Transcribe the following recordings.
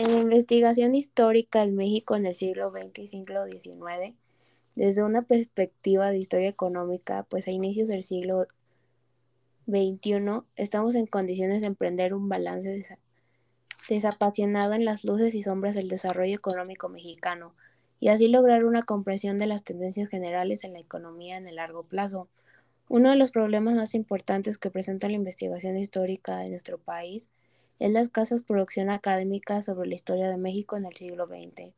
En la investigación histórica del México en el siglo XX y siglo XIX, desde una perspectiva de historia económica, pues a inicios del siglo XXI estamos en condiciones de emprender un balance desapasionado en las luces y sombras del desarrollo económico mexicano y así lograr una comprensión de las tendencias generales en la economía en el largo plazo. Uno de los problemas más importantes que presenta la investigación histórica de nuestro país es la escasa producción académica sobre la historia de México en el siglo XX,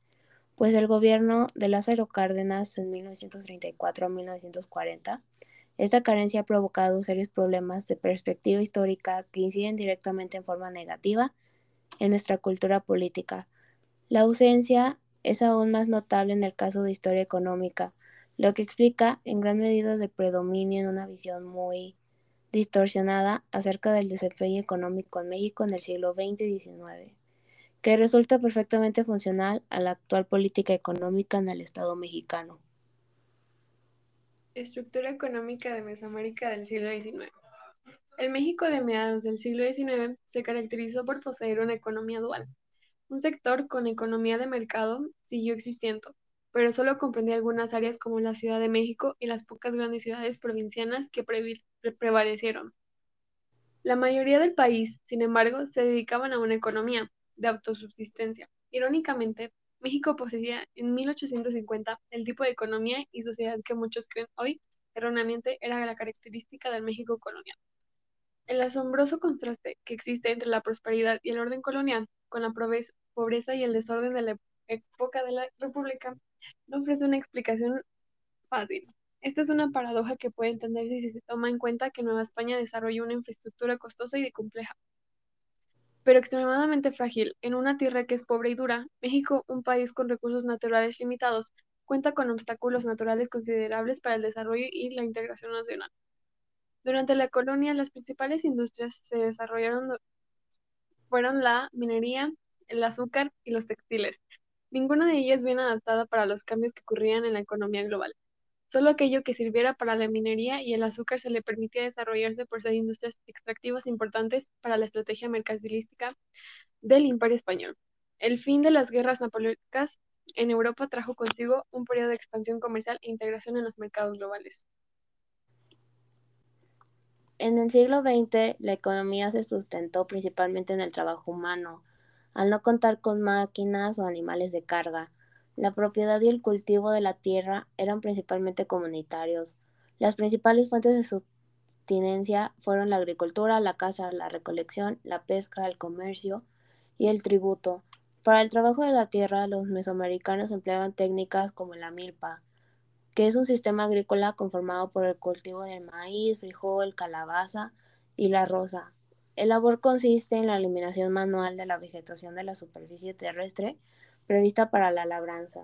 pues el gobierno de Lázaro Cárdenas en 1934 a 1940, esta carencia ha provocado serios problemas de perspectiva histórica que inciden directamente en forma negativa en nuestra cultura política. La ausencia es aún más notable en el caso de historia económica, lo que explica en gran medida el predominio en una visión muy distorsionada acerca del desempeño económico en México en el siglo XX y XIX, que resulta perfectamente funcional a la actual política económica en el Estado mexicano. Estructura económica de Mesoamérica del siglo XIX. El México de mediados del siglo XIX se caracterizó por poseer una economía dual. Un sector con economía de mercado siguió existiendo, pero solo comprendía algunas áreas como la Ciudad de México y las pocas grandes ciudades provincianas que prevalecieron. La mayoría del país, sin embargo, se dedicaban a una economía de autosubsistencia. Irónicamente, México poseía en 1850 el tipo de economía y sociedad que muchos creen hoy erróneamente era la característica del México colonial. El asombroso contraste que existe entre la prosperidad y el orden colonial, con la pobreza y el desorden de la época de la República, no ofrece una explicación fácil. Esta es una paradoja que puede entenderse si se toma en cuenta que Nueva España desarrolló una infraestructura costosa y compleja, pero extremadamente frágil. En una tierra que es pobre y dura, México, un país con recursos naturales limitados, cuenta con obstáculos naturales considerables para el desarrollo y la integración nacional. Durante la colonia, las principales industrias se desarrollaron fueron la minería, el azúcar y los textiles, ninguna de ellas bien adaptada para los cambios que ocurrían en la economía global. Solo aquello que sirviera para la minería y el azúcar se le permitía desarrollarse por ser industrias extractivas importantes para la estrategia mercantilística del Imperio Español. El fin de las guerras napoleónicas en Europa trajo consigo un periodo de expansión comercial e integración en los mercados globales. En el siglo XX, la economía se sustentó principalmente en el trabajo humano, al no contar con máquinas o animales de carga. La propiedad y el cultivo de la tierra eran principalmente comunitarios. Las principales fuentes de subsistencia fueron la agricultura, la caza, la recolección, la pesca, el comercio y el tributo. Para el trabajo de la tierra, los mesoamericanos empleaban técnicas como la milpa, que es un sistema agrícola conformado por el cultivo del maíz, frijol, calabaza y la rosa, el labor consiste en la eliminación manual de la vegetación de la superficie terrestre prevista para la labranza.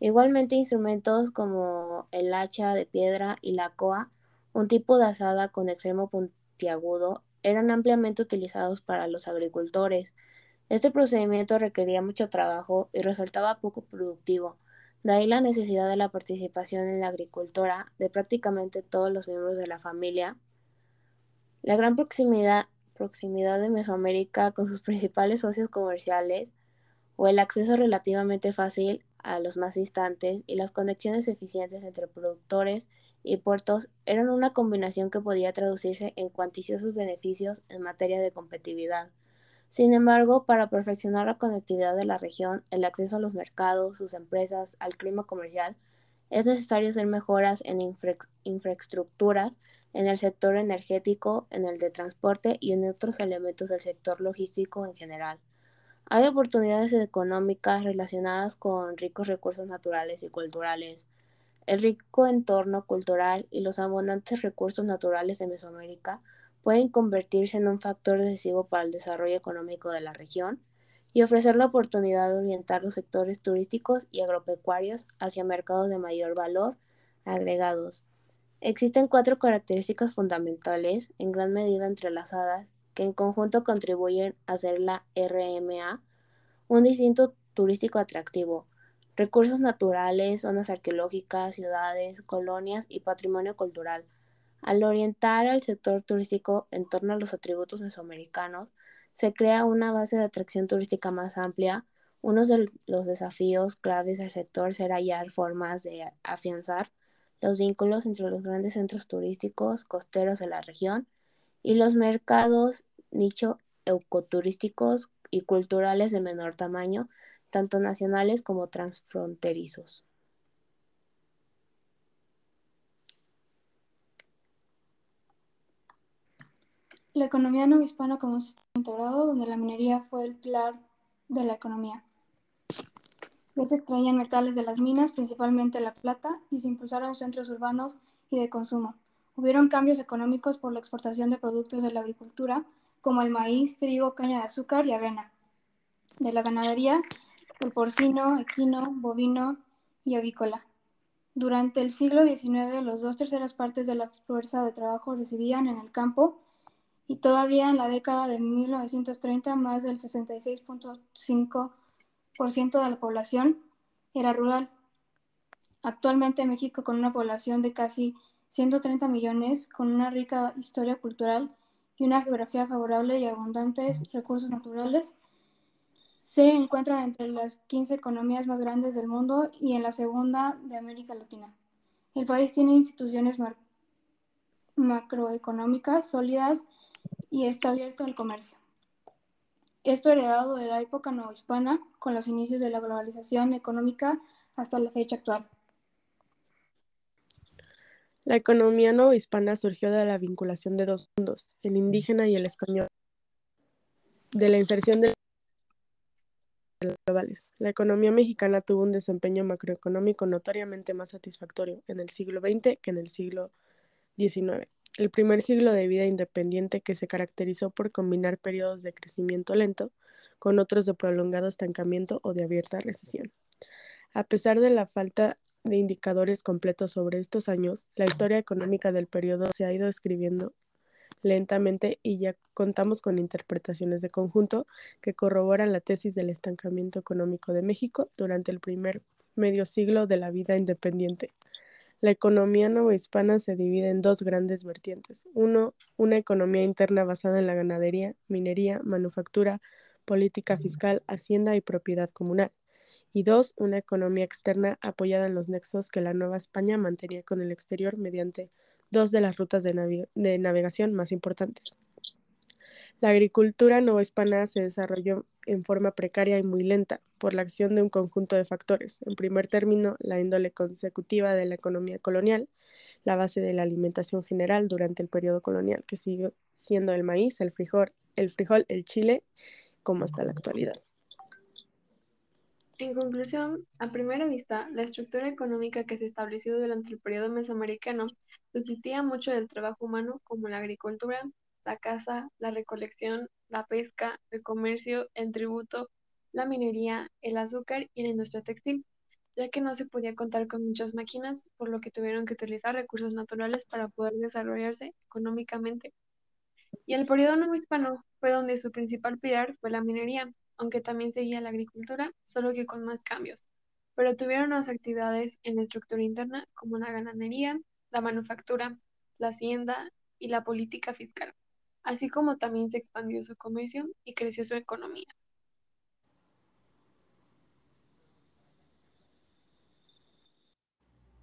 Igualmente instrumentos como el hacha de piedra y la coa, un tipo de asada con extremo puntiagudo, eran ampliamente utilizados para los agricultores. Este procedimiento requería mucho trabajo y resultaba poco productivo. De ahí la necesidad de la participación en la agricultura de prácticamente todos los miembros de la familia. La gran proximidad proximidad de Mesoamérica con sus principales socios comerciales o el acceso relativamente fácil a los más distantes y las conexiones eficientes entre productores y puertos eran una combinación que podía traducirse en cuantiosos beneficios en materia de competitividad. Sin embargo, para perfeccionar la conectividad de la región, el acceso a los mercados, sus empresas, al clima comercial, es necesario hacer mejoras en infraestructuras en el sector energético, en el de transporte y en otros elementos del sector logístico en general. Hay oportunidades económicas relacionadas con ricos recursos naturales y culturales. El rico entorno cultural y los abundantes recursos naturales de Mesoamérica pueden convertirse en un factor decisivo para el desarrollo económico de la región y ofrecer la oportunidad de orientar los sectores turísticos y agropecuarios hacia mercados de mayor valor agregados, Existen cuatro características fundamentales, en gran medida entrelazadas, que en conjunto contribuyen a hacer la RMA un distinto turístico atractivo. Recursos naturales, zonas arqueológicas, ciudades, colonias y patrimonio cultural. Al orientar al sector turístico en torno a los atributos mesoamericanos, se crea una base de atracción turística más amplia. Uno de los desafíos claves del sector será hallar formas de afianzar los vínculos entre los grandes centros turísticos costeros de la región y los mercados nicho ecoturísticos y culturales de menor tamaño, tanto nacionales como transfronterizos. La economía no hispana como sistema integrado, donde la minería fue el pilar de la economía. Ya se extraían metales de las minas, principalmente la plata, y se impulsaron centros urbanos y de consumo. Hubieron cambios económicos por la exportación de productos de la agricultura, como el maíz, trigo, caña de azúcar y avena. De la ganadería, el porcino, equino, bovino y avícola. Durante el siglo XIX, los dos terceras partes de la fuerza de trabajo residían en el campo y todavía en la década de 1930 más del 66.5% de la población era rural. Actualmente México, con una población de casi 130 millones, con una rica historia cultural y una geografía favorable y abundantes recursos naturales, se encuentra entre las 15 economías más grandes del mundo y en la segunda de América Latina. El país tiene instituciones macroeconómicas sólidas y está abierto al comercio. Esto heredado de la época novohispana con los inicios de la globalización económica hasta la fecha actual. La economía novohispana surgió de la vinculación de dos mundos, el indígena y el español, de la inserción de globales. La economía mexicana tuvo un desempeño macroeconómico notoriamente más satisfactorio en el siglo XX que en el siglo XIX. El primer siglo de vida independiente que se caracterizó por combinar periodos de crecimiento lento con otros de prolongado estancamiento o de abierta recesión. A pesar de la falta de indicadores completos sobre estos años, la historia económica del periodo se ha ido escribiendo lentamente y ya contamos con interpretaciones de conjunto que corroboran la tesis del estancamiento económico de México durante el primer medio siglo de la vida independiente. La economía novohispana se divide en dos grandes vertientes. Uno, una economía interna basada en la ganadería, minería, manufactura, política fiscal, hacienda y propiedad comunal. Y dos, una economía externa apoyada en los nexos que la Nueva España mantenía con el exterior mediante dos de las rutas de, navegación más importantes. La agricultura novohispana se desarrolló en forma precaria y muy lenta por la acción de un conjunto de factores. En primer término, la índole consecutiva de la economía colonial, la base de la alimentación general durante el periodo colonial, que sigue siendo el maíz, el frijol, el, frijol, el chile, como hasta la actualidad. En conclusión, a primera vista, la estructura económica que se estableció durante el periodo mesoamericano Subsistía mucho del trabajo humano como la agricultura, la caza, la recolección, la pesca, el comercio, el tributo, la minería, el azúcar y la industria textil, ya que no se podía contar con muchas máquinas, por lo que tuvieron que utilizar recursos naturales para poder desarrollarse económicamente. Y el periodo nuevo hispano fue donde su principal pilar fue la minería, aunque también seguía la agricultura, solo que con más cambios. Pero tuvieron más actividades en la estructura interna como la ganadería, la manufactura, la hacienda y la política fiscal, así como también se expandió su comercio y creció su economía.